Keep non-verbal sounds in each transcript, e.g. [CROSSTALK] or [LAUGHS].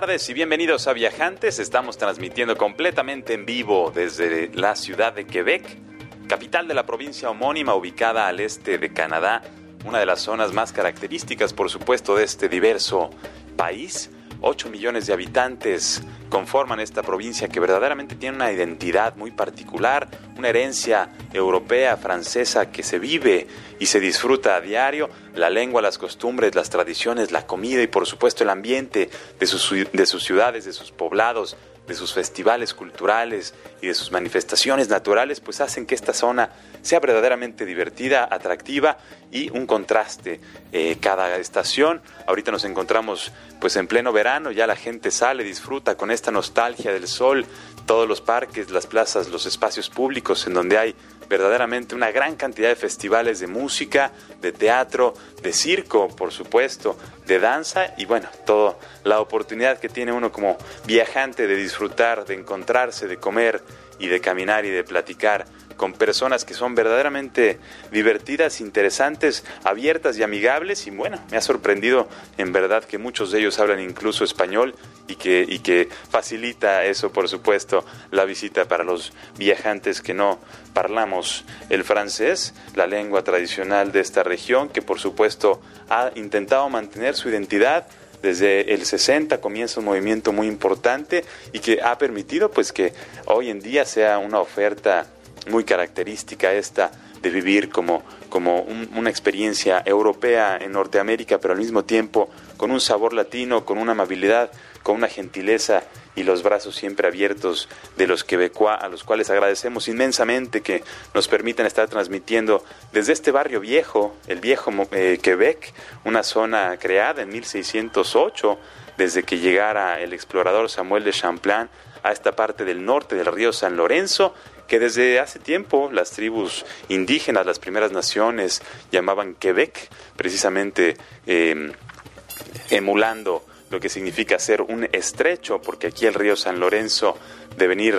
Tardes y bienvenidos a Viajantes. Estamos transmitiendo completamente en vivo desde la ciudad de Quebec capital de la provincia homónima ubicada al este de Canadá, una de las zonas más características, por supuesto, de este diverso país. 8 millones de habitantes conforman esta provincia que verdaderamente tiene una identidad muy particular, una herencia europea, francesa que se vive y se disfruta a diario, la lengua, las costumbres, las tradiciones, la comida y por supuesto el ambiente de sus, de sus ciudades, de sus poblados, de sus festivales culturales y de sus manifestaciones naturales, pues hacen que esta zona sea verdaderamente divertida, atractiva y un contraste eh, cada estación. Ahorita nos encontramos pues en pleno verano, ya la gente sale, disfruta con esta nostalgia del sol, todos los parques, las plazas, los espacios públicos en donde hay verdaderamente una gran cantidad de festivales de música, de teatro, de circo, por supuesto, de danza y bueno, toda la oportunidad que tiene uno como viajante de disfrutar, de encontrarse, de comer y de caminar y de platicar con personas que son verdaderamente divertidas, interesantes, abiertas y amigables. Y bueno, me ha sorprendido en verdad que muchos de ellos hablan incluso español y que, y que facilita eso, por supuesto, la visita para los viajantes que no parlamos el francés, la lengua tradicional de esta región, que por supuesto ha intentado mantener su identidad desde el 60 comienza un movimiento muy importante y que ha permitido pues que hoy en día sea una oferta muy característica esta de vivir como, como una experiencia europea en Norteamérica, pero al mismo tiempo con un sabor latino, con una amabilidad, con una gentileza y los brazos siempre abiertos de los quebecois, a los cuales agradecemos inmensamente que nos permitan estar transmitiendo desde este barrio viejo, el viejo eh, Quebec, una zona creada en 1608, desde que llegara el explorador Samuel de Champlain a esta parte del norte del río San Lorenzo que desde hace tiempo las tribus indígenas, las primeras naciones, llamaban Quebec, precisamente em, emulando lo que significa ser un estrecho, porque aquí el río San Lorenzo, de venir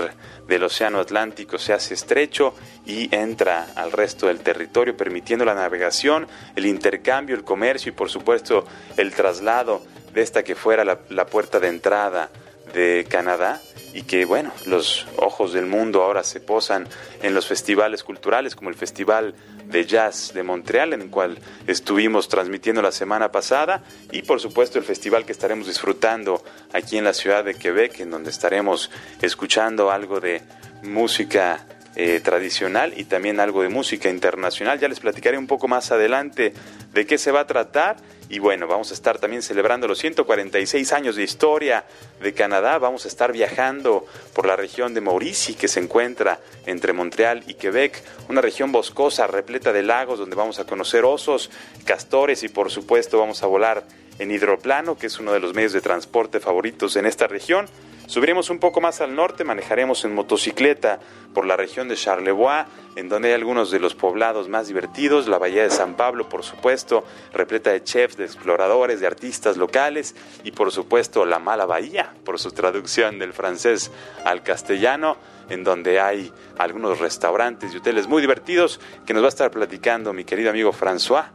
del Océano Atlántico, se hace estrecho y entra al resto del territorio, permitiendo la navegación, el intercambio, el comercio y por supuesto el traslado de esta que fuera la puerta de entrada de Canadá y que bueno, los ojos del mundo ahora se posan en los festivales culturales como el Festival de Jazz de Montreal, en el cual estuvimos transmitiendo la semana pasada, y por supuesto el festival que estaremos disfrutando aquí en la ciudad de Quebec, en donde estaremos escuchando algo de música eh, tradicional y también algo de música internacional. Ya les platicaré un poco más adelante de qué se va a tratar. Y bueno, vamos a estar también celebrando los 146 años de historia de Canadá. Vamos a estar viajando por la región de Mauricie, que se encuentra entre Montreal y Quebec, una región boscosa repleta de lagos donde vamos a conocer osos, castores y por supuesto vamos a volar en hidroplano, que es uno de los medios de transporte favoritos en esta región. Subiremos un poco más al norte, manejaremos en motocicleta por la región de Charlevoix, en donde hay algunos de los poblados más divertidos, la bahía de San Pablo, por supuesto, repleta de chefs, de exploradores, de artistas locales y por supuesto la mala bahía, por su traducción del francés al castellano, en donde hay algunos restaurantes y hoteles muy divertidos que nos va a estar platicando mi querido amigo François,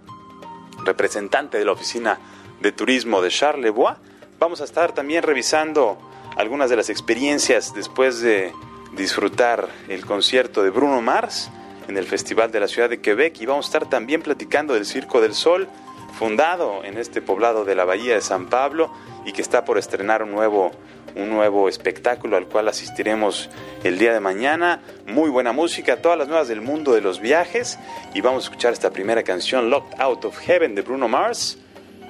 representante de la oficina de turismo de Charlevoix. Vamos a estar también revisando algunas de las experiencias después de disfrutar el concierto de Bruno Mars en el Festival de la Ciudad de Quebec. Y vamos a estar también platicando del Circo del Sol, fundado en este poblado de la Bahía de San Pablo y que está por estrenar un nuevo, un nuevo espectáculo al cual asistiremos el día de mañana. Muy buena música, todas las nuevas del mundo de los viajes. Y vamos a escuchar esta primera canción, Locked Out of Heaven de Bruno Mars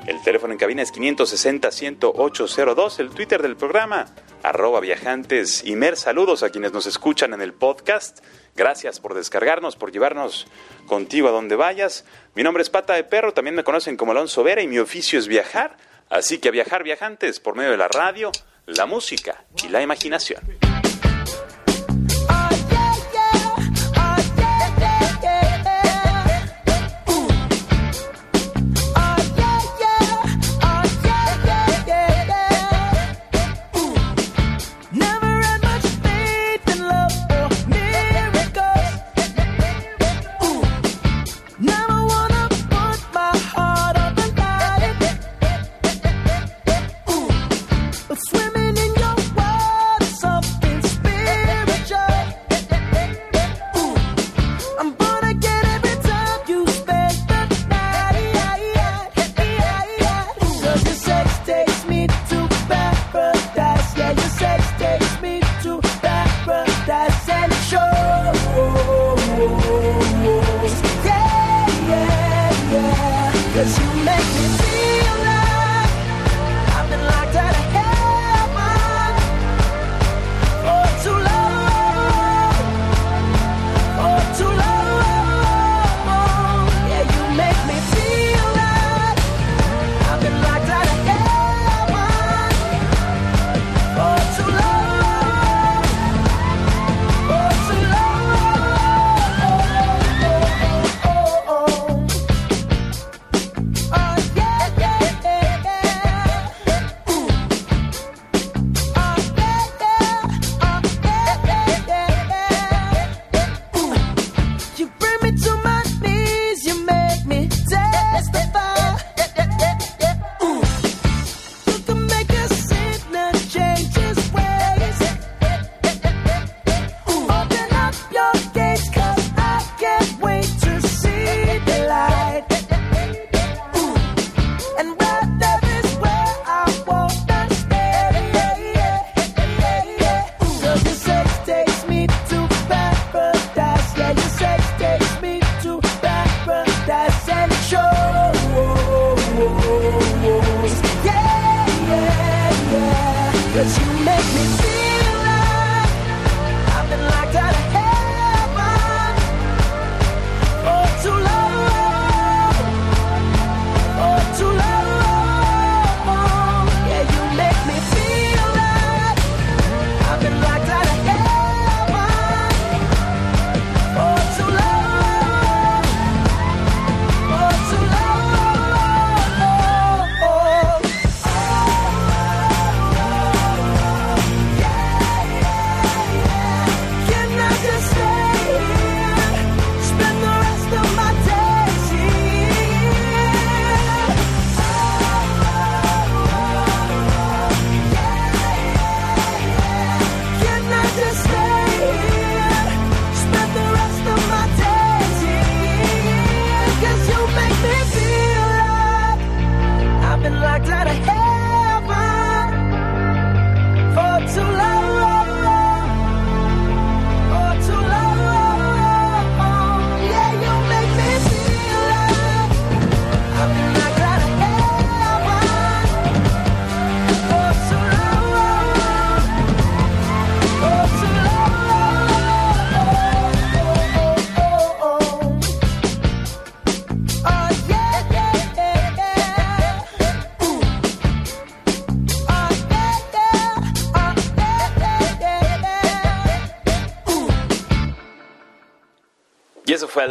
El teléfono en cabina es 560-10802, el Twitter del programa, arroba viajantes. Imer, saludos a quienes nos escuchan en el podcast. Gracias por descargarnos, por llevarnos contigo a donde vayas. Mi nombre es Pata de Perro, también me conocen como Alonso Vera y mi oficio es viajar. Así que a viajar viajantes por medio de la radio, la música y la imaginación.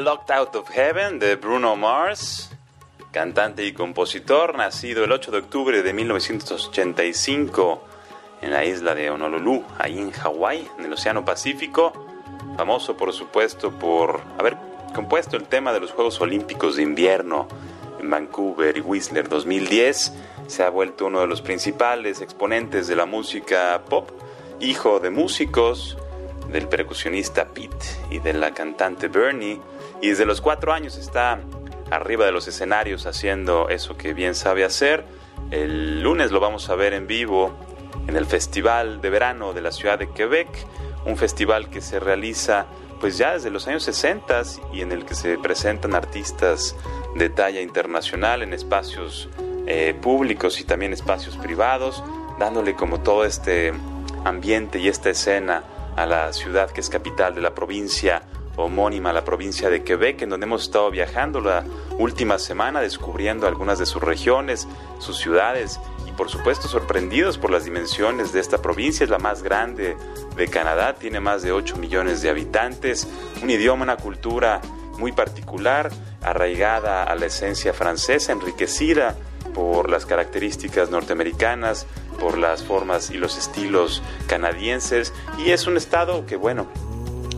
Locked Out of Heaven de Bruno Mars, cantante y compositor, nacido el 8 de octubre de 1985 en la isla de Honolulu, ahí en Hawái, en el Océano Pacífico. Famoso, por supuesto, por haber compuesto el tema de los Juegos Olímpicos de Invierno en Vancouver y Whistler 2010. Se ha vuelto uno de los principales exponentes de la música pop, hijo de músicos, del percusionista Pete y de la cantante Bernie y desde los cuatro años está arriba de los escenarios haciendo eso que bien sabe hacer. El lunes lo vamos a ver en vivo en el Festival de Verano de la ciudad de Quebec, un festival que se realiza pues ya desde los años 60 y en el que se presentan artistas de talla internacional en espacios eh, públicos y también espacios privados, dándole como todo este ambiente y esta escena a la ciudad que es capital de la provincia homónima, la provincia de Quebec, en donde hemos estado viajando la última semana, descubriendo algunas de sus regiones, sus ciudades y por supuesto sorprendidos por las dimensiones de esta provincia. Es la más grande de Canadá, tiene más de 8 millones de habitantes, un idioma, una cultura muy particular, arraigada a la esencia francesa, enriquecida por las características norteamericanas, por las formas y los estilos canadienses y es un estado que bueno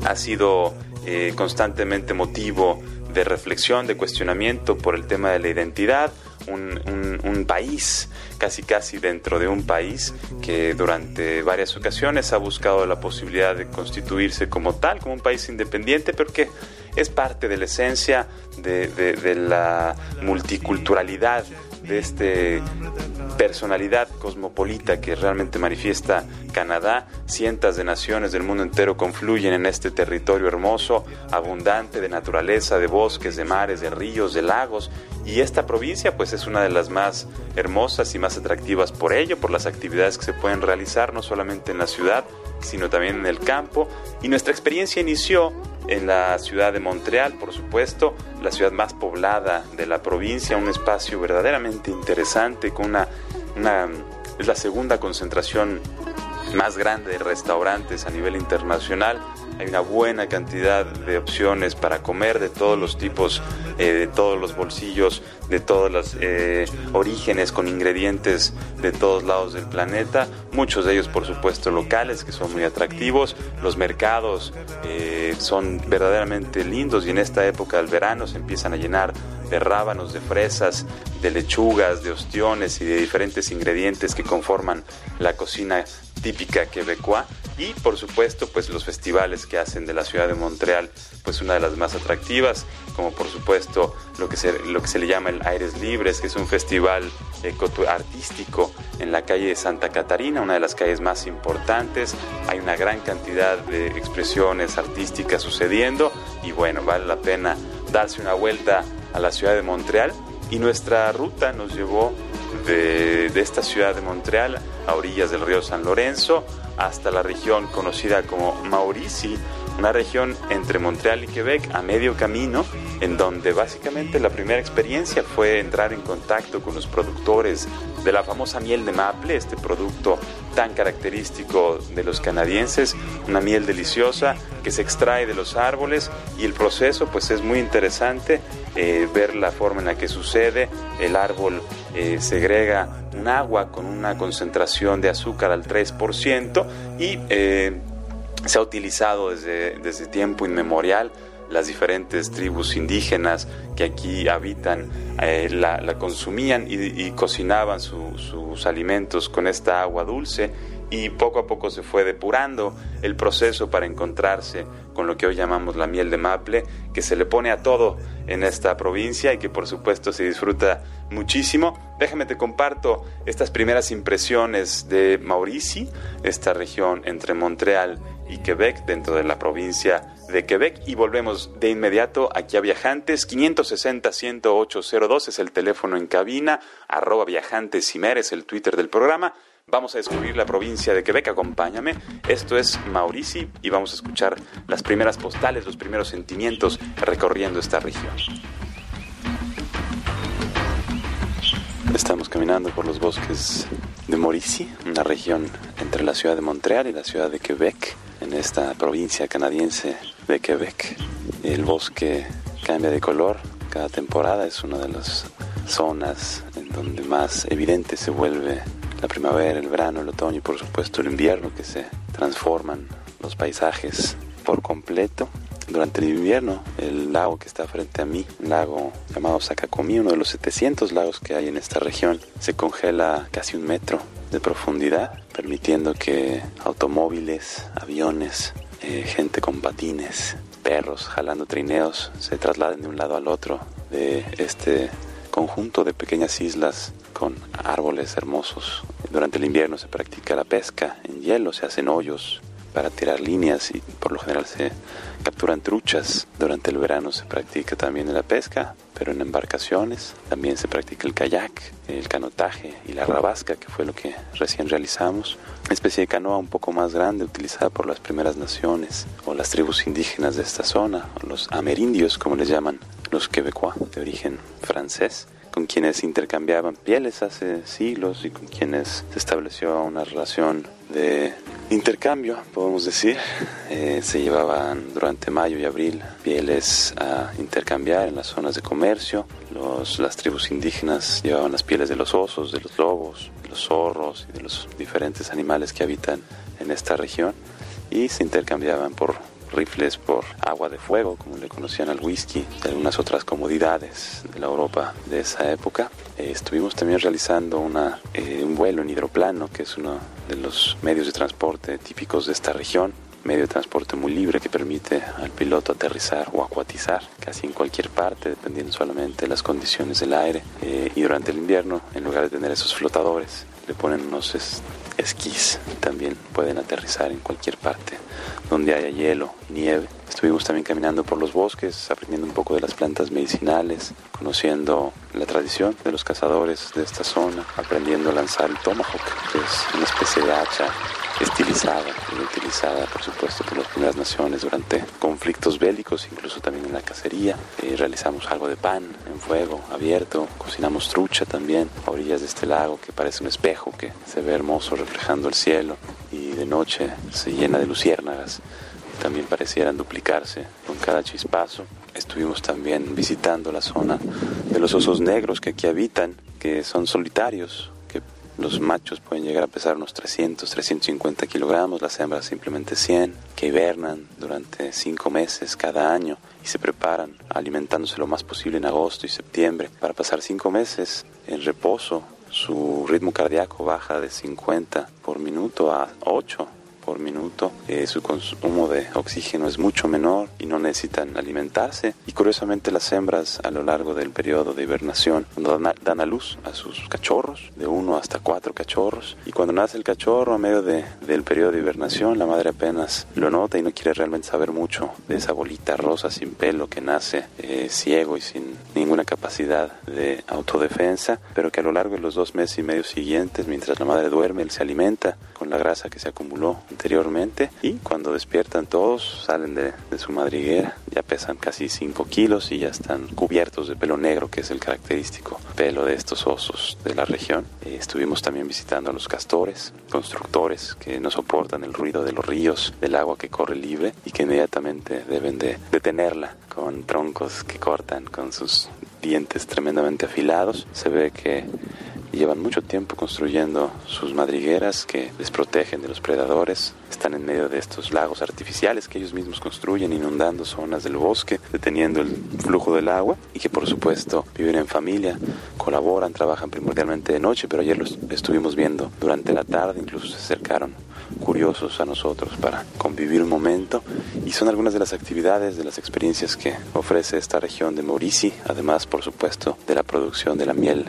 ha sido eh, constantemente motivo de reflexión, de cuestionamiento por el tema de la identidad, un, país, casi casi dentro de un país que durante varias ocasiones ha buscado la posibilidad de constituirse como tal, como un país independiente, pero que es parte de la esencia de, de la multiculturalidad de este personalidad cosmopolita que realmente manifiesta Canadá. Cientos de naciones del mundo entero confluyen en este territorio hermoso, abundante de naturaleza, de bosques, de mares, de ríos, de lagos. Y esta provincia pues es una de las más hermosas y más atractivas por ello, por las actividades que se pueden realizar no solamente en la ciudad, sino también en el campo. Y nuestra experiencia inició en la ciudad de Montreal, por supuesto, la ciudad más poblada de la provincia, un espacio verdaderamente interesante con una, es la segunda concentración más grande de restaurantes a nivel internacional hay una buena cantidad de opciones para comer de todos los tipos, eh, de todos los bolsillos, de todos los eh, orígenes con ingredientes de todos lados del planeta, muchos de ellos por supuesto locales que son muy atractivos, los mercados eh, son verdaderamente lindos y en esta época del verano se empiezan a llenar de rábanos, de fresas, de lechugas, de ostiones y de diferentes ingredientes que conforman la cocina típica quebecoa y por supuesto pues los festivales que hacen de la ciudad de Montreal pues una de las más atractivas como por supuesto lo que se, lo que se le llama el Aires Libres que es un festival artístico en la calle de Santa Catarina una de las calles más importantes. Hay una gran cantidad de expresiones artísticas sucediendo y bueno vale la pena darse una vuelta a la ciudad de Montreal. Y nuestra ruta nos llevó de, esta ciudad de Montreal a orillas del río San Lorenzo hasta la región conocida como Maurici, una región entre Montreal y Quebec a medio camino, en donde básicamente la primera experiencia fue entrar en contacto con los productores de la famosa miel de maple, este producto tan característico de los canadienses, una miel deliciosa que se extrae de los árboles y el proceso pues es muy interesante eh, ver la forma en la que sucede, el árbol eh, segrega un agua con una concentración de azúcar al 3% y eh, se ha utilizado desde, desde tiempo inmemorial las diferentes tribus indígenas que aquí habitan eh, la, consumían y, cocinaban sus alimentos con esta agua dulce y poco a poco se fue depurando el proceso para encontrarse con lo que hoy llamamos la miel de maple, que se le pone a todo en esta provincia y que por supuesto se disfruta muchísimo. Déjame te comparto estas primeras impresiones de Maurici, esta región entre Montreal y Quebec dentro de la provincia de Quebec y volvemos de inmediato aquí a Viajantes 560 10802 es el teléfono en cabina arroba Viajantes es el Twitter del programa Vamos a descubrir la provincia de Quebec, acompáñame. Esto es Maurici y vamos a escuchar las primeras postales, los primeros sentimientos recorriendo esta región. Estamos caminando por los bosques de Maurici, una región entre la ciudad de Montreal y la ciudad de Quebec, en esta provincia canadiense de Quebec. El bosque cambia de color cada temporada, es una de las zonas en donde más evidente se vuelve la primavera, el verano, el otoño y por supuesto el invierno que se transforman los paisajes por completo. Durante el invierno, el lago que está frente a mí, un lago llamado Sacacomi, uno de los 700 lagos que hay en esta región, se congela casi un metro de profundidad, permitiendo que automóviles, aviones, eh, gente con patines, perros jalando trineos se trasladen de un lado al otro de este conjunto de pequeñas islas con árboles hermosos. Durante el invierno se practica la pesca en hielo, se hacen hoyos para tirar líneas y por lo general se capturan truchas. Durante el verano se practica también la pesca, pero en embarcaciones. También se practica el kayak, el canotaje y la rabasca, que fue lo que recién realizamos. Una especie de canoa un poco más grande utilizada por las primeras naciones o las tribus indígenas de esta zona, los amerindios como les llaman los quebecois de origen francés con quienes intercambiaban pieles hace siglos y con quienes se estableció una relación de intercambio, podemos decir. Eh, se llevaban durante mayo y abril pieles a intercambiar en las zonas de comercio. Los, las tribus indígenas llevaban las pieles de los osos, de los lobos, de los zorros y de los diferentes animales que habitan en esta región y se intercambiaban por rifles por agua de fuego, como le conocían al whisky, y algunas otras comodidades de la Europa de esa época. Eh, estuvimos también realizando una, eh, un vuelo en hidroplano, que es uno de los medios de transporte típicos de esta región medio de transporte muy libre que permite al piloto aterrizar o acuatizar casi en cualquier parte, dependiendo solamente de las condiciones del aire. Eh, y durante el invierno, en lugar de tener esos flotadores, le ponen unos esquís. También pueden aterrizar en cualquier parte donde haya hielo, nieve. Estuvimos también caminando por los bosques, aprendiendo un poco de las plantas medicinales, conociendo la tradición de los cazadores de esta zona, aprendiendo a lanzar el tomahawk, que es una especie de hacha estilizada y utilizada, por supuesto, por las primeras naciones durante conflictos bélicos, incluso también en la cacería. Eh, realizamos algo de pan en fuego abierto, cocinamos trucha también a orillas de este lago que parece un espejo que se ve hermoso reflejando el cielo y de noche se llena de luciérnagas también parecieran duplicarse con cada chispazo. Estuvimos también visitando la zona de los osos negros que aquí habitan, que son solitarios, los machos pueden llegar a pesar unos 300, 350 kilogramos, las hembras simplemente 100, que hibernan durante cinco meses cada año y se preparan alimentándose lo más posible en agosto y septiembre para pasar cinco meses en reposo. Su ritmo cardíaco baja de 50 por minuto a 8 por minuto, eh, su consumo de oxígeno es mucho menor y no necesitan alimentarse. Y curiosamente las hembras a lo largo del periodo de hibernación dan a, luz a sus cachorros, de uno hasta cuatro cachorros. Y cuando nace el cachorro a medio de, del periodo de hibernación, la madre apenas lo nota y no quiere realmente saber mucho de esa bolita rosa sin pelo que nace eh, ciego y sin ninguna capacidad de autodefensa, pero que a lo largo de los dos meses y medio siguientes, mientras la madre duerme, él se alimenta con la grasa que se acumuló anteriormente y cuando despiertan todos salen de, su madriguera, ya pesan casi 5 kilos y ya están cubiertos de pelo negro que es el característico pelo de estos osos de la región. Eh, estuvimos también visitando a los castores, constructores que no soportan el ruido de los ríos, del agua que corre libre y que inmediatamente deben de detenerla con troncos que cortan con sus dientes tremendamente afilados. Se ve que llevan mucho tiempo construyendo sus madrigueras que les protegen de los predadores. Están en medio de estos lagos artificiales que ellos mismos construyen, inundando zonas del bosque, deteniendo el flujo del agua y que por supuesto viven en familia, colaboran, trabajan primordialmente de noche, pero ayer los estuvimos viendo durante la tarde, incluso se acercaron curiosos a nosotros para convivir un momento. Y son algunas de las actividades, de las experiencias que ofrece esta región de Maurici, además por supuesto de la producción de la miel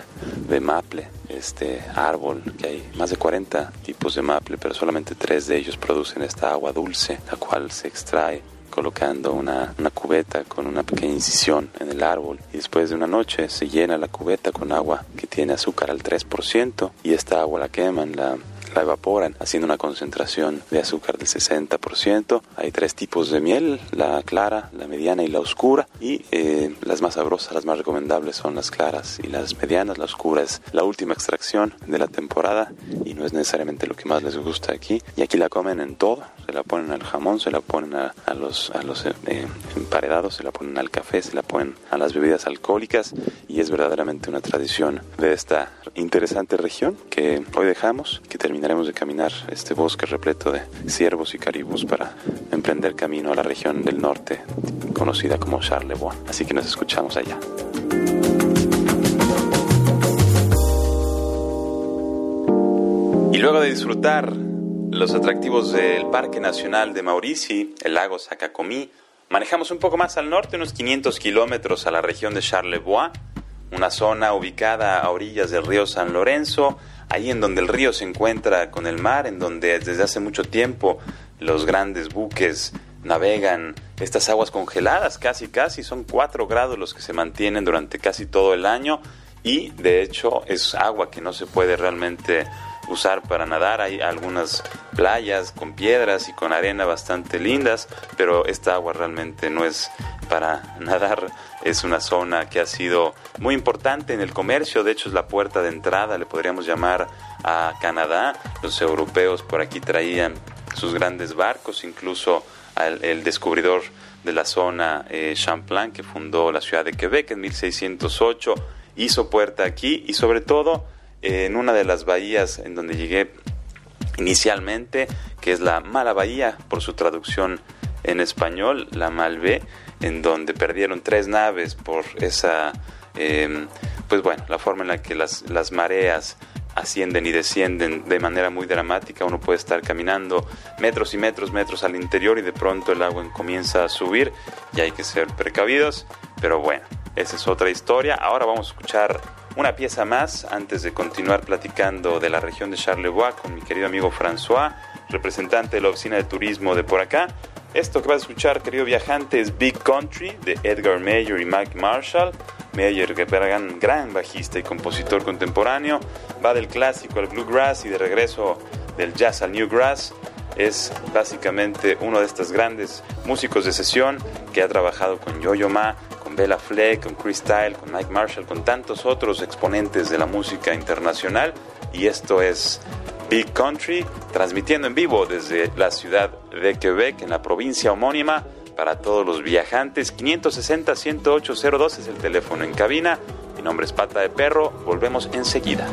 de maple, este árbol, que hay más de 40 tipos de maple, pero solamente tres de ellos producen esta agua dulce, la cual se extrae colocando una, una, cubeta con una pequeña incisión en el árbol. Y después de una noche se llena la cubeta con agua que tiene azúcar al 3% y esta agua la queman, la la evaporan haciendo una concentración de azúcar del 60%. Hay tres tipos de miel, la clara, la mediana y la oscura. Y eh, las más sabrosas, las más recomendables son las claras y las medianas. La oscura es la última extracción de la temporada y no es necesariamente lo que más les gusta aquí. Y aquí la comen en todo. Se la ponen al jamón, se la ponen a, los, a los eh, emparedados, se la ponen al café, se la ponen a las bebidas alcohólicas y es verdaderamente una tradición de esta interesante región que hoy dejamos, que terminaremos de caminar este bosque repleto de ciervos y caribús para emprender camino a la región del norte conocida como Charlevoix. Así que nos escuchamos allá. Y luego de disfrutar los atractivos del Parque Nacional de Maurici, el lago Sacacomí, manejamos un poco más al norte, unos 500 kilómetros a la región de Charlevoix, una zona ubicada a orillas del río San Lorenzo, ahí en donde el río se encuentra con el mar, en donde desde hace mucho tiempo los grandes buques navegan estas aguas congeladas, casi casi, son 4 grados los que se mantienen durante casi todo el año y de hecho es agua que no se puede realmente usar para nadar. Hay algunas playas con piedras y con arena bastante lindas, pero esta agua realmente no es para [LAUGHS] nadar. Es una zona que ha sido muy importante en el comercio, de hecho es la puerta de entrada, le podríamos llamar a Canadá. Los europeos por aquí traían sus grandes barcos, incluso el descubridor de la zona eh, Champlain, que fundó la ciudad de Quebec en 1608, hizo puerta aquí y sobre todo en una de las bahías en donde llegué inicialmente, que es la Mala Bahía, por su traducción en español, la Malvé, en donde perdieron tres naves por esa, em, pues bueno, la forma en la que las, las mareas ascienden y descienden de manera muy dramática. Uno puede estar caminando metros y metros, metros al interior y de pronto el agua comienza a subir y hay que ser precavidos. Pero bueno, esa es otra historia. Ahora vamos a escuchar una pieza más antes de continuar platicando de la región de Charlevoix con mi querido amigo François, representante de la oficina de turismo de por acá. Esto que vas a escuchar, querido viajante, es Big Country de Edgar Mayer y Mike Marshall. Mayer, que gran, gran bajista y compositor contemporáneo, va del clásico al bluegrass y de regreso del jazz al newgrass. Es básicamente uno de estos grandes músicos de sesión que ha trabajado con Yo-Yo Ma, Bella Fleck, con Chris Style, con Mike Marshall, con tantos otros exponentes de la música internacional. Y esto es Big Country, transmitiendo en vivo desde la ciudad de Quebec, en la provincia homónima, para todos los viajantes. 560-10802 es el teléfono en cabina. Mi nombre es Pata de Perro. Volvemos enseguida.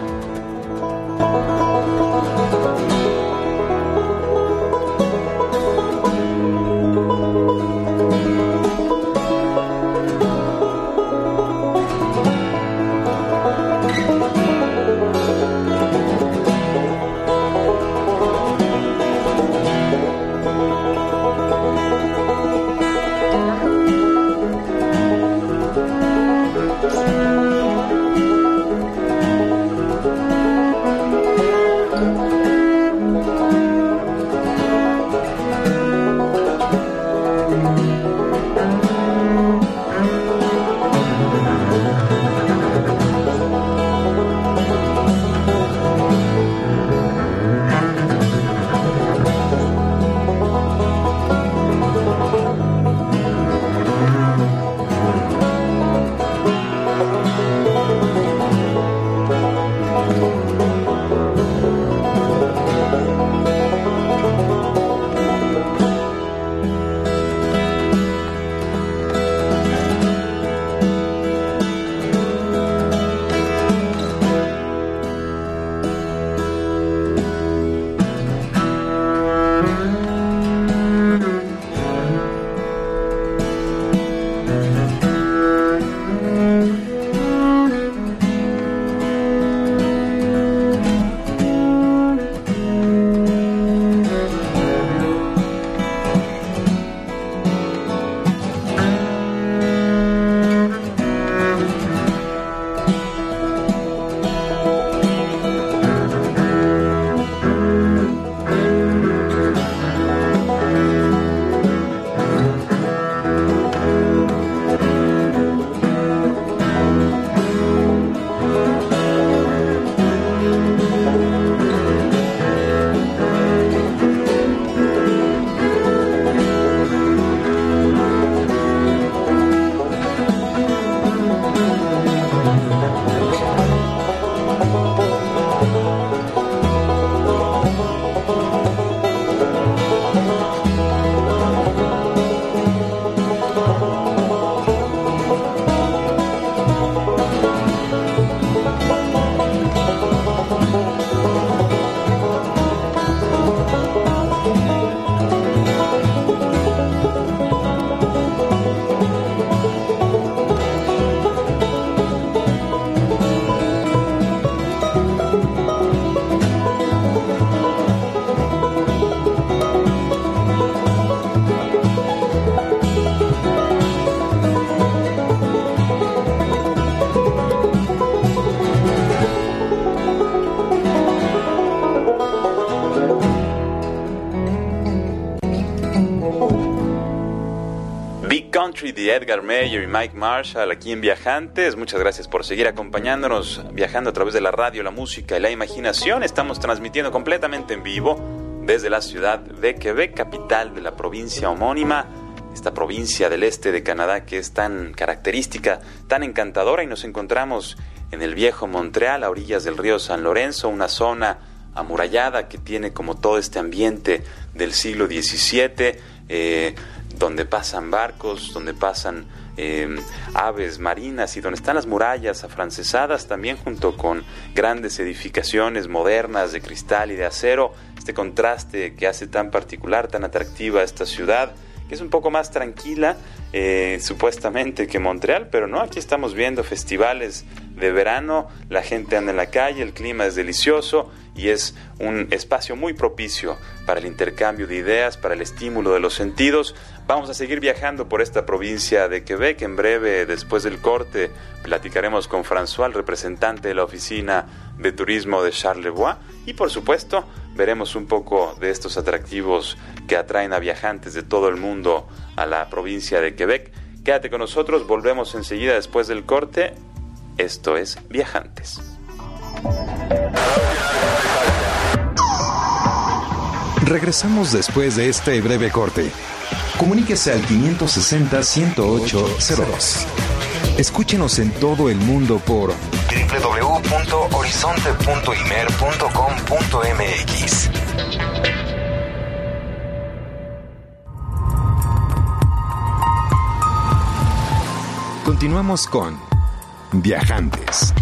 Edgar Mayer y Mike Marshall aquí en Viajantes. Muchas gracias por seguir acompañándonos, viajando a través de la radio, la música y la imaginación. Estamos transmitiendo completamente en vivo desde la ciudad de Quebec, capital de la provincia homónima, esta provincia del este de Canadá que es tan característica, tan encantadora y nos encontramos en el viejo Montreal, a orillas del río San Lorenzo, una zona amurallada que tiene como todo este ambiente del siglo XVII. Donde pasan barcos, donde pasan eh, aves marinas y donde están las murallas afrancesadas también junto con grandes edificaciones modernas de cristal y de acero, este contraste que hace tan particular, tan atractiva esta ciudad, que es un poco más tranquila eh, supuestamente que Montreal, pero no, aquí estamos viendo festivales de verano, la gente anda en la calle, el clima es delicioso y es un espacio muy propicio para el intercambio de ideas, para el estímulo de los sentidos. Vamos a seguir viajando por esta provincia de Quebec. En breve, después del corte, platicaremos con François, el representante de la oficina de turismo de Charlevoix. Y por supuesto, veremos un poco de estos atractivos que atraen a viajantes de todo el mundo a la provincia de Quebec. Quédate con nosotros, volvemos enseguida después del corte. Esto es Viajantes. Regresamos después de este breve corte. Comuníquese al 560-108-02. Escúchenos en todo el mundo por www.horizonte.imer.com.mx. Continuamos con Viajantes.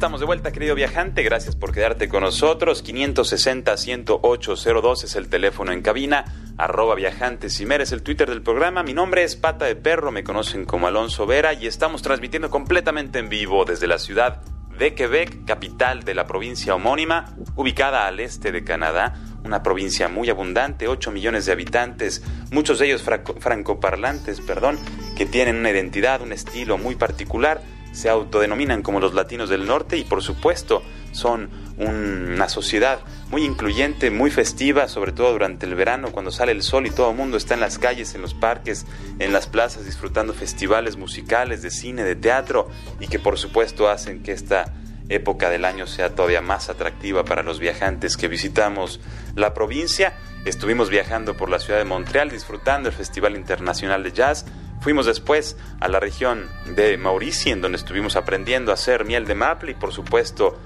Estamos de vuelta, querido viajante. Gracias por quedarte con nosotros. 560-108-02 es el teléfono en cabina. Arroba viajantes y es el Twitter del programa. Mi nombre es Pata de Perro, me conocen como Alonso Vera y estamos transmitiendo completamente en vivo desde la ciudad de Quebec, capital de la provincia homónima, ubicada al este de Canadá. Una provincia muy abundante, 8 millones de habitantes, muchos de ellos francoparlantes, perdón, que tienen una identidad, un estilo muy particular se autodenominan como los latinos del norte y por supuesto son una sociedad muy incluyente, muy festiva, sobre todo durante el verano cuando sale el sol y todo el mundo está en las calles, en los parques, en las plazas disfrutando festivales musicales, de cine, de teatro y que por supuesto hacen que esta época del año sea todavía más atractiva para los viajantes que visitamos la provincia. Estuvimos viajando por la ciudad de Montreal disfrutando el Festival Internacional de Jazz Fuimos después a la región de Mauricio, en donde estuvimos aprendiendo a hacer miel de maple y por supuesto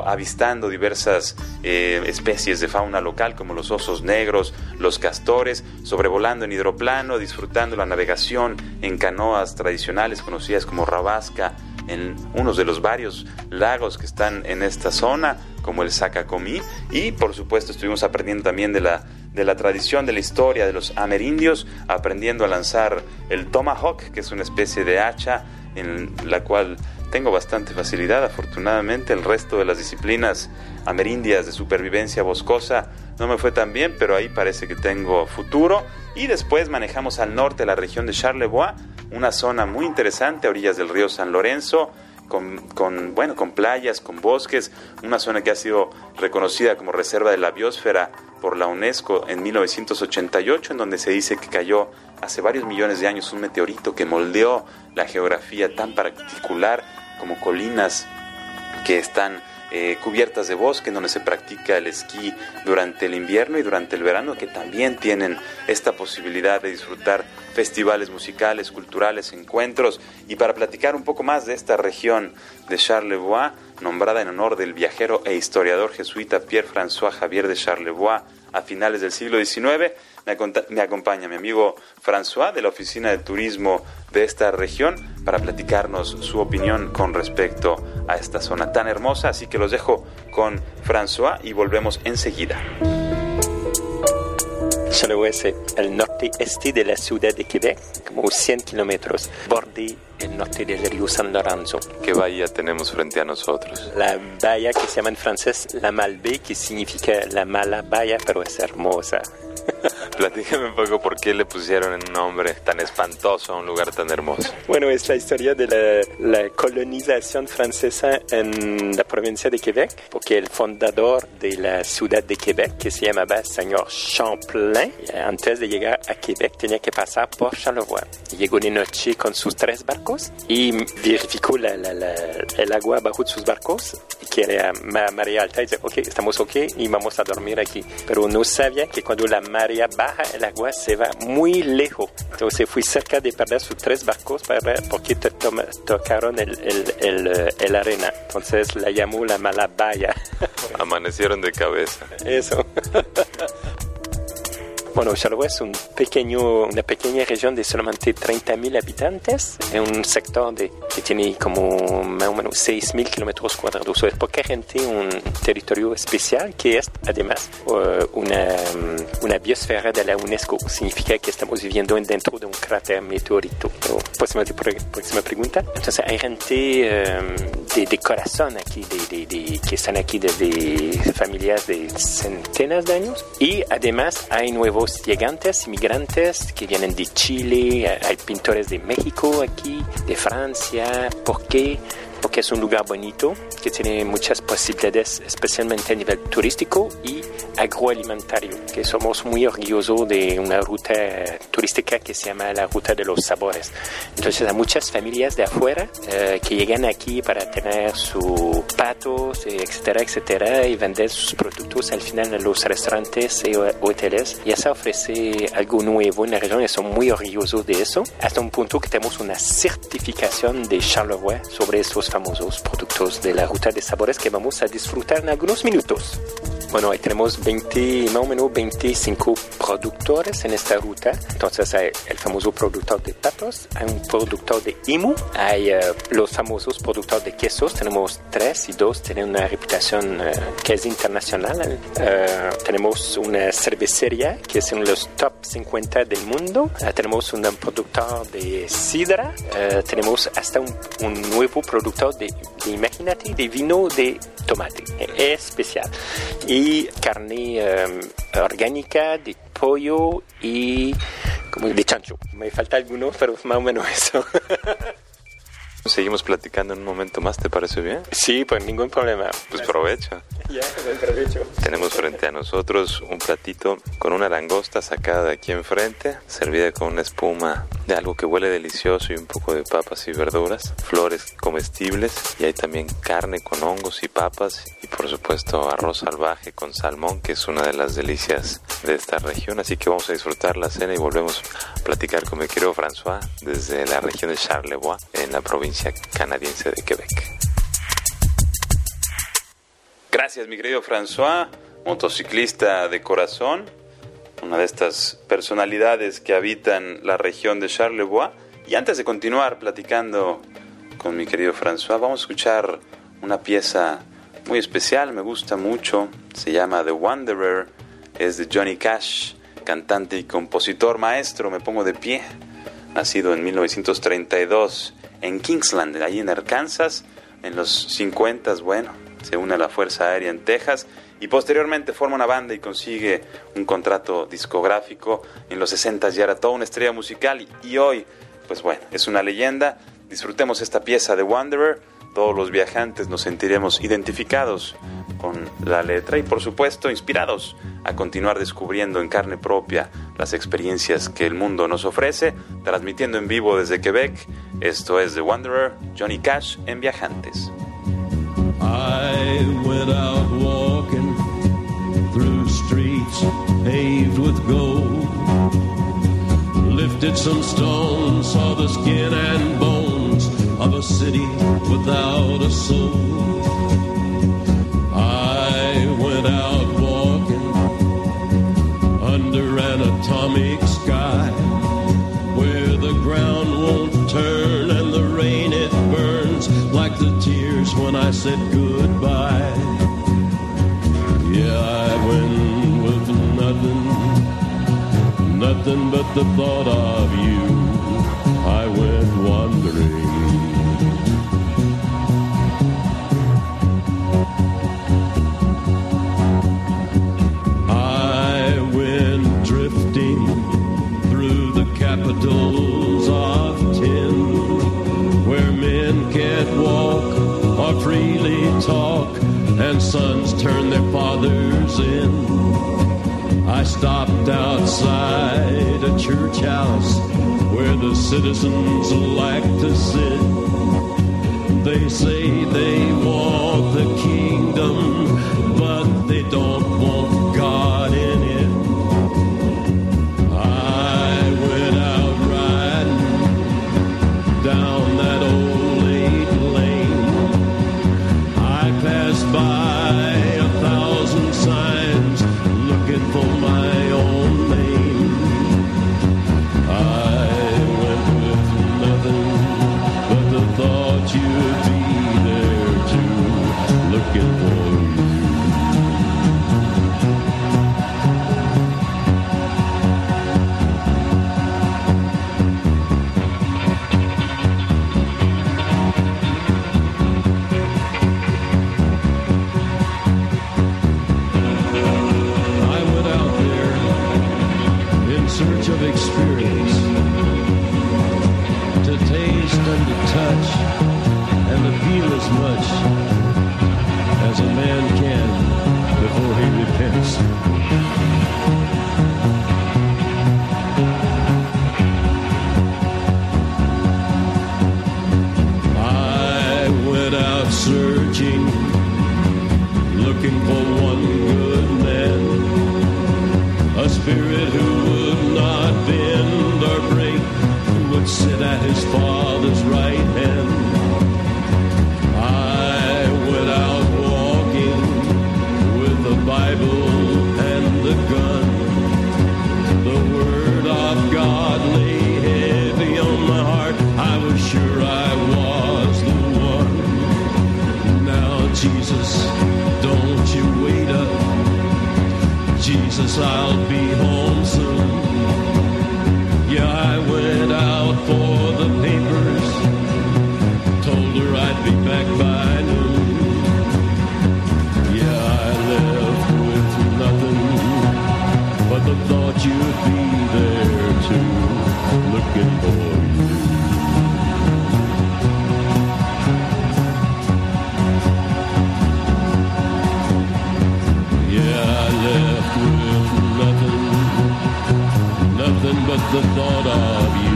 avistando diversas eh, especies de fauna local como los osos negros, los castores, sobrevolando en hidroplano, disfrutando la navegación en canoas tradicionales conocidas como rabasca, en unos de los varios lagos que están en esta zona, como el Sacacomí, y por supuesto estuvimos aprendiendo también de la de la tradición de la historia de los amerindios, aprendiendo a lanzar el tomahawk, que es una especie de hacha en la cual tengo bastante facilidad. Afortunadamente, el resto de las disciplinas amerindias de supervivencia boscosa no me fue tan bien, pero ahí parece que tengo futuro. Y después manejamos al norte la región de Charlevoix, una zona muy interesante a orillas del río San Lorenzo. Con, con, bueno, con playas, con bosques, una zona que ha sido reconocida como reserva de la biosfera por la UNESCO en 1988, en donde se dice que cayó hace varios millones de años un meteorito que moldeó la geografía tan particular como colinas que están eh, cubiertas de bosque, donde se practica el esquí durante el invierno y durante el verano, que también tienen esta posibilidad de disfrutar festivales musicales, culturales, encuentros. Y para platicar un poco más de esta región de Charlevoix, nombrada en honor del viajero e historiador jesuita Pierre-François Javier de Charlevoix a finales del siglo XIX, me, acompaña mi amigo François de la Oficina de Turismo de esta región para platicarnos su opinión con respecto a esta zona tan hermosa. Así que los dejo con François y volvemos enseguida. Es el norte-este de la ciudad de Quebec, como 100 kilómetros, borde el norte del río San Lorenzo. ¿Qué bahía tenemos frente a nosotros? La bahía que se llama en francés la Malbaie, que significa la mala bahía, pero es hermosa. [LAUGHS] Platícame un poco por qué le pusieron un nombre tan espantoso a un lugar tan hermoso. Bueno, es la historia de la, colonización francesa en la provincia de Quebec, porque el fundador de la ciudad de Quebec, que se llamaba señor Champlain, antes de llegar a Quebec tenía que pasar por Charlevoix. Llegó de noche con sus tres barcos y verificó el agua bajo sus barcos, que era marea alta, y dice, ok, estamos ok y vamos a dormir aquí. Pero no sabía que cuando la marea baja, el agua se va muy lejos. Entonces fui cerca de perder sus tres barcos para ver porque te tocaron el, el, el, arena. Entonces la llamó la Malabaya. Amanecieron de cabeza. Eso. [LAUGHS] Bueno, Charleroi es un pequeño, una pequeña región de solamente 30.000 habitantes, es un sector de, que tiene como más o menos 6.000 kilómetros cuadrados. Es poca gente, un territorio especial que es además uh, una, una biosfera de la UNESCO. Significa que estamos viviendo dentro de un cráter meteorito. Próxima, próxima pregunta. Entonces, hay gente um, de, de, corazón aquí, de, de, que están aquí desde familias de centenas de años. Y además hay nuevos llegantes, inmigrantes que vienen de Chile, hay pintores de México aquí, de Francia. ¿Por qué? Porque es un lugar bonito que tiene muchas posibilidades, especialmente a nivel turístico y agroalimentario, que somos muy orgullosos de una ruta turística que se llama la Ruta de los Sabores. Entonces hay muchas familias de afuera eh, que llegan aquí para tener sus patos, etcétera, etcétera, y vender sus productos al final en los restaurantes y hoteles. Y eso ofrece algo nuevo en la región y son muy orgullosos de eso, hasta un punto que tenemos una certificación de Charlevoix sobre esos famosos productos de la Ruta de Sabores que vamos a disfrutar en algunos minutos. Bueno, tenemos 20, más o menos 25 productores en esta ruta. Entonces hay el famoso productor de patos, hay un productor de imu, hay eh, los famosos productores de quesos, tenemos tres y dos tienen una reputación uh, que internacional. Uh, tenemos una cervecería que es en los top 50 del mundo. tenemos un productor de sidra, tenemos hasta un, nuevo productor de, de, de vino de tomate. Es especial. Y carne um, orgánica de pollo y como de chancho. Me falta alguno, pero más o menos eso. [LAUGHS] Seguimos platicando en un momento más, ¿te parece bien? Sí, pues ningún problema. Pues provecho. Ya, buen provecho. Tenemos frente a nosotros un platito con una langosta sacada de aquí enfrente, servida con una espuma de algo que huele delicioso y un poco de papas y verduras, flores comestibles y hay también carne con hongos y papas y por supuesto arroz salvaje con salmón, que es una de las delicias de esta región. Así que vamos a disfrutar la cena y volvemos a platicar con mi querido François desde la región de Charlevoix en la provincia canadiense de Quebec. Gracias, mi querido François, motociclista de corazón, una de estas personalidades que habitan la región de Charlevoix. Y antes de continuar platicando con mi querido François, vamos a escuchar una pieza muy especial, me gusta mucho, se llama The Wanderer, es de Johnny Cash, cantante y compositor maestro, me pongo de pie, nacido en 1932 en Kingsland, ahí en Arkansas, en los 50, bueno, se une a la Fuerza Aérea en Texas y posteriormente forma una banda y consigue un contrato discográfico. En los 60 ya era toda una estrella musical y, hoy, pues bueno, es una leyenda. Disfrutemos esta pieza de Wanderer. Todos los viajantes nos sentiremos identificados con la letra y por supuesto inspirados a continuar descubriendo en carne propia las experiencias que el mundo nos ofrece, transmitiendo en vivo desde Quebec. Esto es The Wanderer, Johnny Cash en Viajantes. I went out walking through streets paved with gold. Lifted some stones, saw the skin and bones of a city without a soul. I went out walking under an atomic sky where the ground won't turn and the rain it burns like the tears when I said goodbye. Yeah, I went with nothing, nothing but the thought of you. Citizens searching looking for one the thought of you.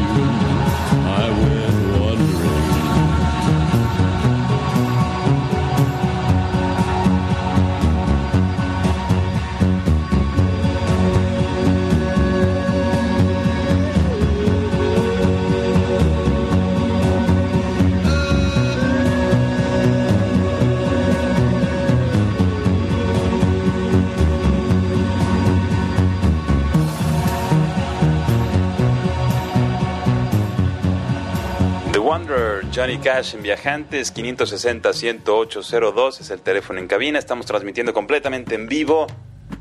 Johnny Cash en Viajantes, 560-10802 es el teléfono en cabina. Estamos transmitiendo completamente en vivo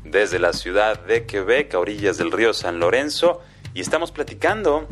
desde la ciudad de Quebec, a orillas del río San Lorenzo. Y estamos platicando,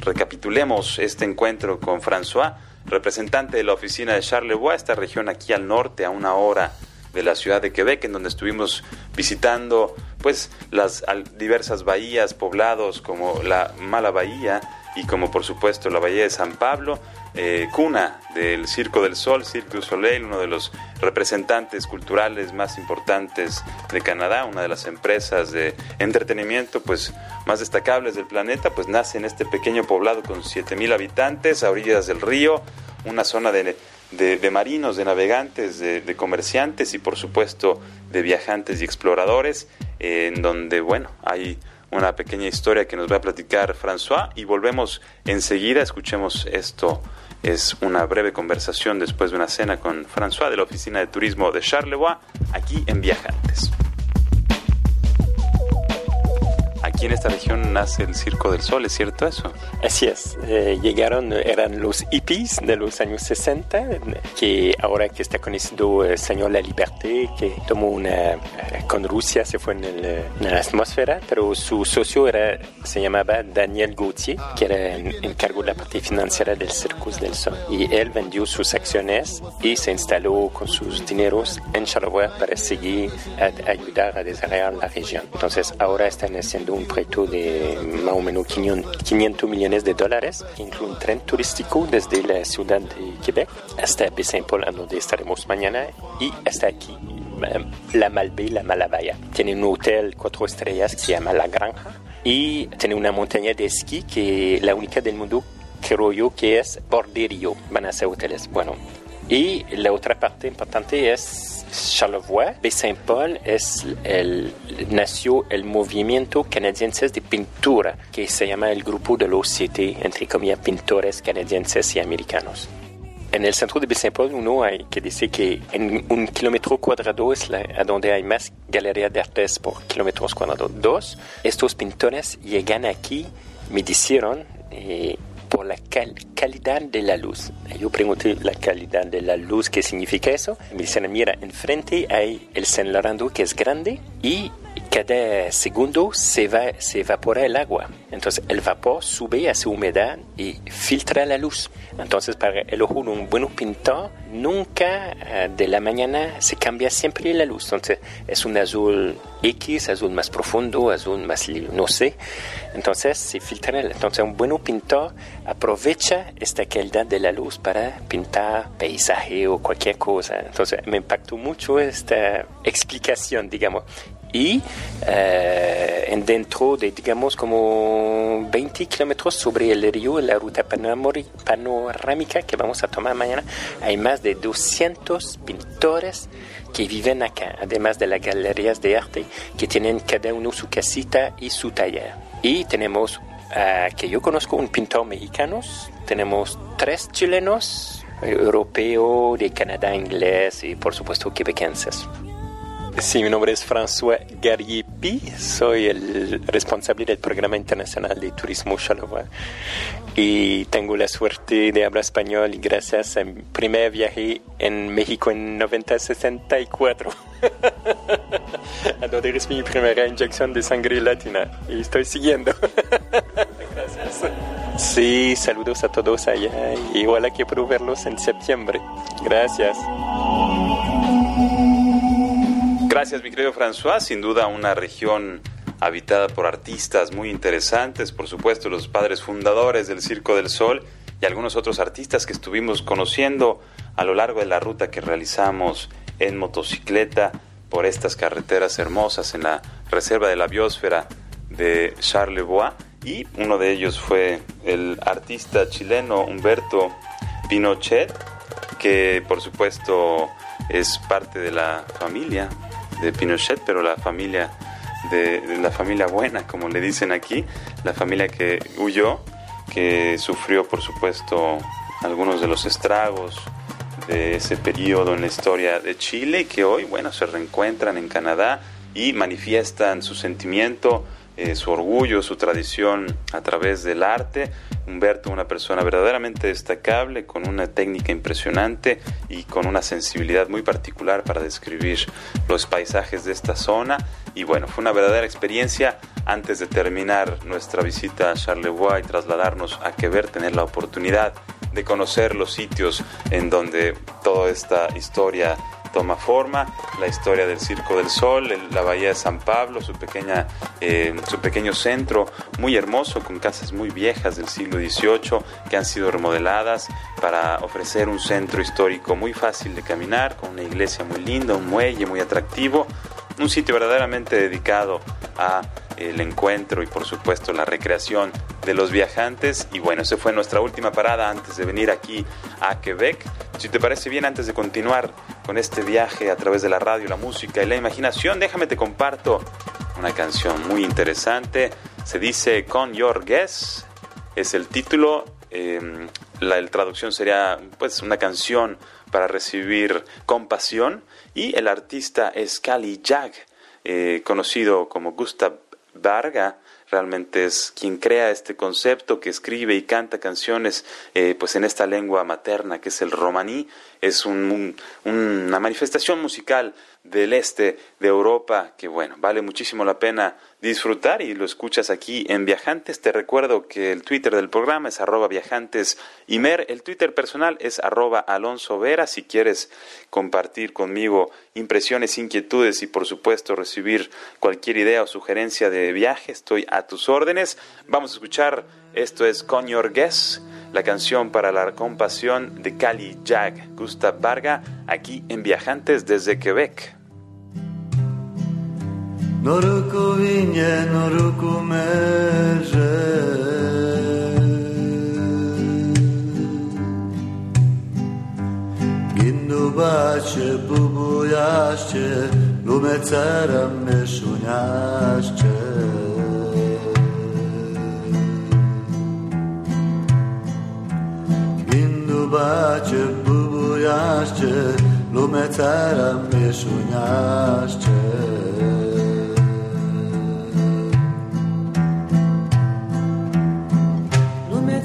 recapitulemos este encuentro con François, representante de la oficina de Charlevoix, esta región aquí al norte, a una hora de la ciudad de Quebec, en donde estuvimos visitando pues las diversas bahías, poblados como la Mala Bahía y como por supuesto la Bahía de San Pablo, eh, cuna del Circo del Sol, Cirque du Soleil, uno de los representantes culturales más importantes de Canadá, una de las empresas de entretenimiento pues más destacables del planeta, pues nace en este pequeño poblado con 7000 habitantes a orillas del río, una zona de de, marinos, de navegantes, de, comerciantes y por supuesto de viajantes y exploradores, en donde, bueno, hay una pequeña historia que nos va a platicar François y volvemos enseguida, escuchemos esto. Es una breve conversación después de una cena con François de la Oficina de Turismo de Charlevoix, aquí en Viajantes. Aquí en esta región nace el Circo del Sol, ¿es cierto eso? Así es, eh, llegaron, eran los hippies de los años 60, eh, que ahora que está conocido el Señor La Liberté, que tomó una, eh, con Rusia se fue en, el, eh, en la atmósfera, pero su socio era, se llamaba Daniel Gauthier, que era en, encargó de la parte financiera del Circus del Sol. Y él vendió sus acciones y se instaló con sus dineros en Charlevoix para seguir a, a ayudar a desarrollar la región. Entonces ahora están haciendo un proyecto de más o menos 500 millones de dólares, que incluye un tren turístico desde la ciudad de Quebec hasta Baie-Saint-Paul, donde estaremos mañana, y hasta aquí, la Malbaie, la Malabaya. Tiene un hotel cuatro estrellas que se llama La Granja y tiene una montaña de esquí que es la única del mundo, creo yo, que es Borderio. Van a ser hoteles. Bueno, y la otra parte importante es Charlevoix. de Saint-Paul es el, nació el movimiento canadiense de pintura, que se llama el grupo de los siete, entre comillas, pintores canadienses y americanos. En el centro de Saint-Paul uno hay que decir que en un kilómetro cuadrado es la, a donde hay más galerías de artes por kilómetros cuadrados. Dos, estos pintores llegan aquí, me dijeron, eh, la calidad de la luz. Yo pregunté la calidad de la luz, ¿qué significa eso? Me dicen, mira, enfrente hay el San Lorenzo que es grande y cada segundo se, va, se evapora el agua. Entonces el vapor sube, hace humedad y filtra la luz. Entonces para el ojo de un buen pintor, nunca eh, de la mañana se cambia siempre la luz. Entonces es un azul X, azul más profundo, azul más no sé. Entonces se filtra. Entonces un buen pintor aprovecha esta calidad de la luz para pintar paisaje o cualquier cosa. Entonces me impactó mucho esta explicación, digamos y eh, en dentro de, digamos, como 20 kilómetros sobre el río, la ruta panorámica que vamos a tomar mañana, hay más de 200 pintores que viven acá, además de las galerías de arte que tienen cada uno su casita y su taller. Y tenemos, uh, que yo conozco, un pintor mexicano, tenemos tres chilenos, europeo, de Canadá, inglés y por supuesto quebequenses. Sí, mi nombre es François Gariepi, soy el responsable del programa internacional de turismo Charleroi y tengo la suerte de hablar español gracias a mi primer viaje en México en 1964, [LAUGHS] a donde recibí mi primera inyección de sangre latina y estoy siguiendo. [LAUGHS] gracias. Sí, saludos a todos allá y igual quiero verlos en septiembre. Gracias. Gracias, mi querido François. Sin duda, una región habitada por artistas muy interesantes, por supuesto, los padres fundadores del Circo del Sol y algunos otros artistas que estuvimos conociendo a lo largo de la ruta que realizamos en motocicleta por estas carreteras hermosas en la reserva de la biosfera de Charlevoix. Y uno de ellos fue el artista chileno Humberto Pinochet, que por supuesto es parte de la familia de Pinochet, pero la familia de, la familia buena, como le dicen aquí, la familia que huyó, que sufrió, por supuesto, algunos de los estragos de ese periodo en la historia de Chile, que hoy, bueno, se reencuentran en Canadá y manifiestan su sentimiento eh, su orgullo, su tradición a través del arte. Humberto, una persona verdaderamente destacable, con una técnica impresionante y con una sensibilidad muy particular para describir los paisajes de esta zona. Y bueno, fue una verdadera experiencia antes de terminar nuestra visita a Charlevoix y trasladarnos a Quebec, tener la oportunidad de conocer los sitios en donde toda esta historia toma forma, la historia del Circo del Sol, la Bahía de San Pablo, su, pequeña, eh, su pequeño centro muy hermoso con casas muy viejas del siglo XVIII que han sido remodeladas para ofrecer un centro histórico muy fácil de caminar, con una iglesia muy linda, un muelle muy atractivo, un sitio verdaderamente dedicado a el encuentro y por supuesto la recreación de los viajantes. Y bueno, esa fue nuestra última parada antes de venir aquí a Quebec. Si te parece bien, antes de continuar con este viaje a través de la radio, la música y la imaginación, déjame te comparto una canción muy interesante. Se dice Con Your Guess, es el título. Em, la, traducción sería pues una canción para recibir compasión y el artista es Cali Jack, eh, conocido como Gustav Varga realmente es quien crea este concepto, que escribe y canta canciones eh, pues en esta lengua materna que es el romaní. Es una manifestación musical del este de Europa, que bueno, vale muchísimo la pena disfrutar y lo escuchas aquí en Viajantes. Te recuerdo que el Twitter del programa es arroba viajantes el Twitter personal es arroba Alonso Vera. Si quieres compartir conmigo impresiones, inquietudes y por supuesto recibir cualquier idea o sugerencia de viaje, estoy a tus órdenes. Vamos a escuchar, esto es Con Your Guess, la canción para la compasión de Cali Jack, Gustav Varga, aquí en Viajantes desde Quebec. Noruku winie, noruku merze. Gindu bacie, bubu jaście Lume cara meszuniaście Gindu bacie, bubu jaście Lume cara meszuniaście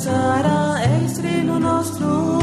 sarà estri no nostro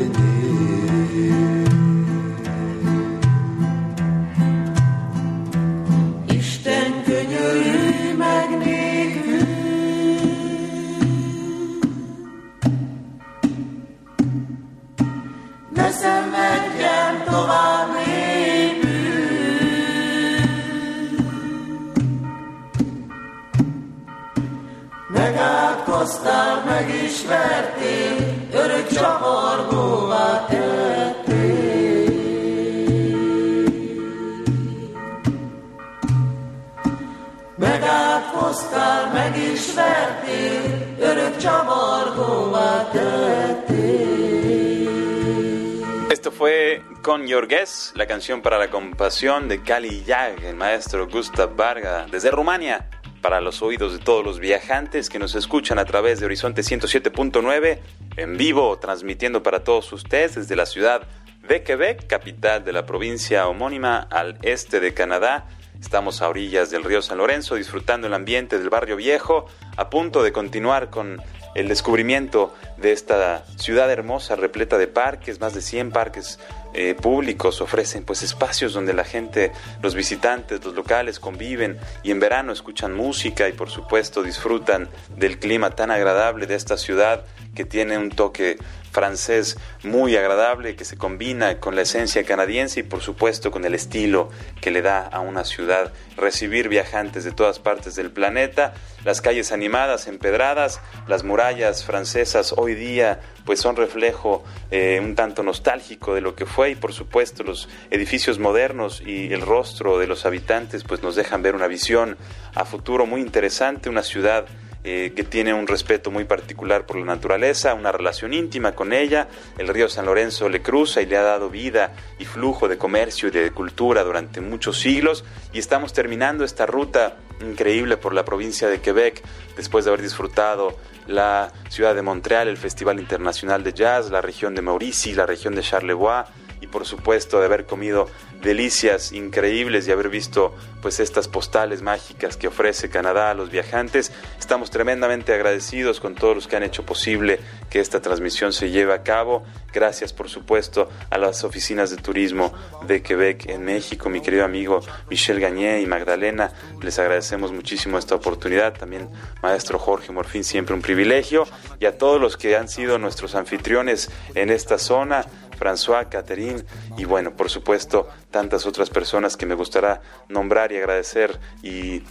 para la compasión de Cali Yag, el maestro Gustav Varga, desde Rumania, para los oídos de todos los viajantes que nos escuchan a través de Horizonte 107.9, en vivo, transmitiendo para todos ustedes desde la ciudad de Quebec, capital de la provincia homónima al este de Canadá. Estamos a orillas del río San Lorenzo, disfrutando el ambiente del barrio viejo, a punto de continuar con el descubrimiento de esta ciudad hermosa, repleta de parques, más de 100 parques eh, públicos ofrecen pues espacios donde la gente, los visitantes, los locales conviven y en verano escuchan música y por supuesto disfrutan del clima tan agradable de esta ciudad que tiene un toque francés muy agradable que se combina con la esencia canadiense y por supuesto con el estilo que le da a una ciudad recibir viajantes de todas partes del planeta, las calles animadas, empedradas, las murallas francesas hoy día pues son reflejo eh, un tanto nostálgico de lo que fue y por supuesto los edificios modernos y el rostro de los habitantes pues nos dejan ver una visión a futuro muy interesante, una ciudad eh, que tiene un respeto muy particular por la naturaleza, una relación íntima con ella. El río San Lorenzo le cruza y le ha dado vida y flujo de comercio y de cultura durante muchos siglos. Y estamos terminando esta ruta increíble por la provincia de Quebec después de haber disfrutado la ciudad de Montreal, el Festival Internacional de Jazz, la región de Mauricie, la región de Charlevoix y por supuesto de haber comido delicias increíbles y haber visto pues estas postales mágicas que ofrece Canadá a los viajantes. Estamos tremendamente agradecidos con todos los que han hecho posible que esta transmisión se lleve a cabo. Gracias por supuesto a las oficinas de turismo de Quebec en México, mi querido amigo Michel Gagné y Magdalena. Les agradecemos muchísimo esta oportunidad. También maestro Jorge Morfín, siempre un privilegio. Y a todos los que han sido nuestros anfitriones en esta zona. François, Catherine y bueno, por supuesto, tantas otras personas que me gustará nombrar y agradecer y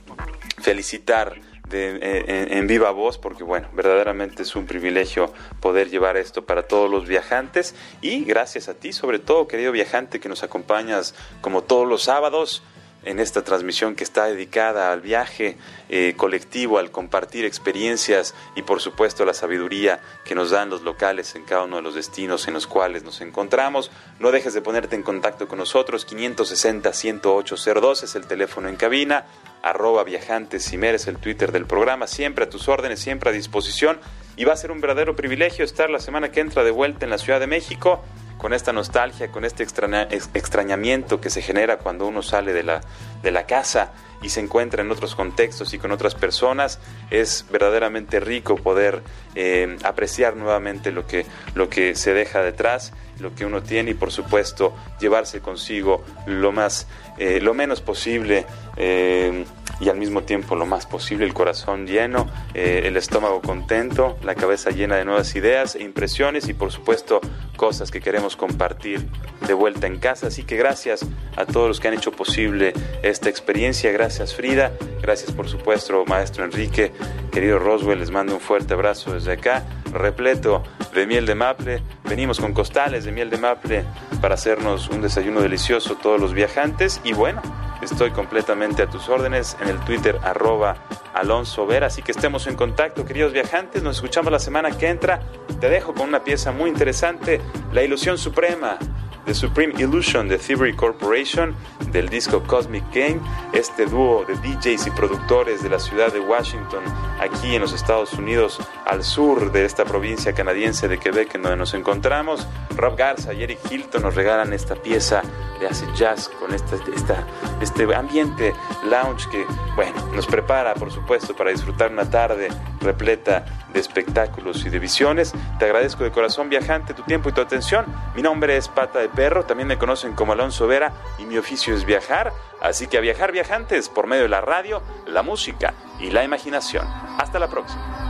felicitar de, en, viva voz, porque bueno, verdaderamente es un privilegio poder llevar esto para todos los viajantes. Y gracias a ti, sobre todo, querido viajante, que nos acompañas como todos los sábados en esta transmisión que está dedicada al viaje eh, colectivo, al compartir experiencias y por supuesto la sabiduría que nos dan los locales en cada uno de los destinos en los cuales nos encontramos. No dejes de ponerte en contacto con nosotros, 560-10802 es el teléfono en cabina, arroba viajantes es el Twitter del programa, siempre a tus órdenes, siempre a disposición. Y va a ser un verdadero privilegio estar la semana que entra de vuelta en la Ciudad de México con esta nostalgia, con este extrañamiento que se genera cuando uno sale de la, de la casa y se encuentra en otros contextos y con otras personas, es verdaderamente rico poder eh, apreciar nuevamente lo que, lo que se deja detrás, lo que uno tiene y por supuesto llevarse consigo lo, más, eh, lo menos posible. Eh, y al mismo tiempo lo más posible el corazón lleno, eh, el estómago contento, la cabeza llena de nuevas ideas e impresiones y por supuesto cosas que queremos compartir de vuelta en casa. Así que gracias a todos los que han hecho posible esta experiencia. Gracias Frida, gracias por supuesto maestro Enrique, querido Roswell, les mando un fuerte abrazo desde acá, repleto de miel de maple. Venimos con costales de miel de maple para hacernos un desayuno delicioso todos los viajantes y bueno, Estoy completamente a tus órdenes en el Twitter arroba Alonso Vera, así que estemos en contacto, queridos viajantes. Nos escuchamos la semana que entra. Te dejo con una pieza muy interesante, La Ilusión Suprema The Supreme Illusion de Thievery Corporation del disco Cosmic Game, este dúo de DJs y productores de la ciudad de Washington, aquí en los Estados Unidos, al sur de esta provincia canadiense de Quebec en donde nos encontramos. Rob Garza y Eric Hilton nos regalan esta pieza de acid jazz con esta, este ambiente lounge que, bueno, nos prepara, por supuesto, para disfrutar una tarde repleta de espectáculos y de visiones. Te agradezco de corazón, viajante, tu tiempo y tu atención. Mi nombre es Pata de Perro, también me conocen como Alonso Vera y mi oficio es viajar. Así que a viajar viajantes por medio de la radio, la música y la imaginación. Hasta la próxima.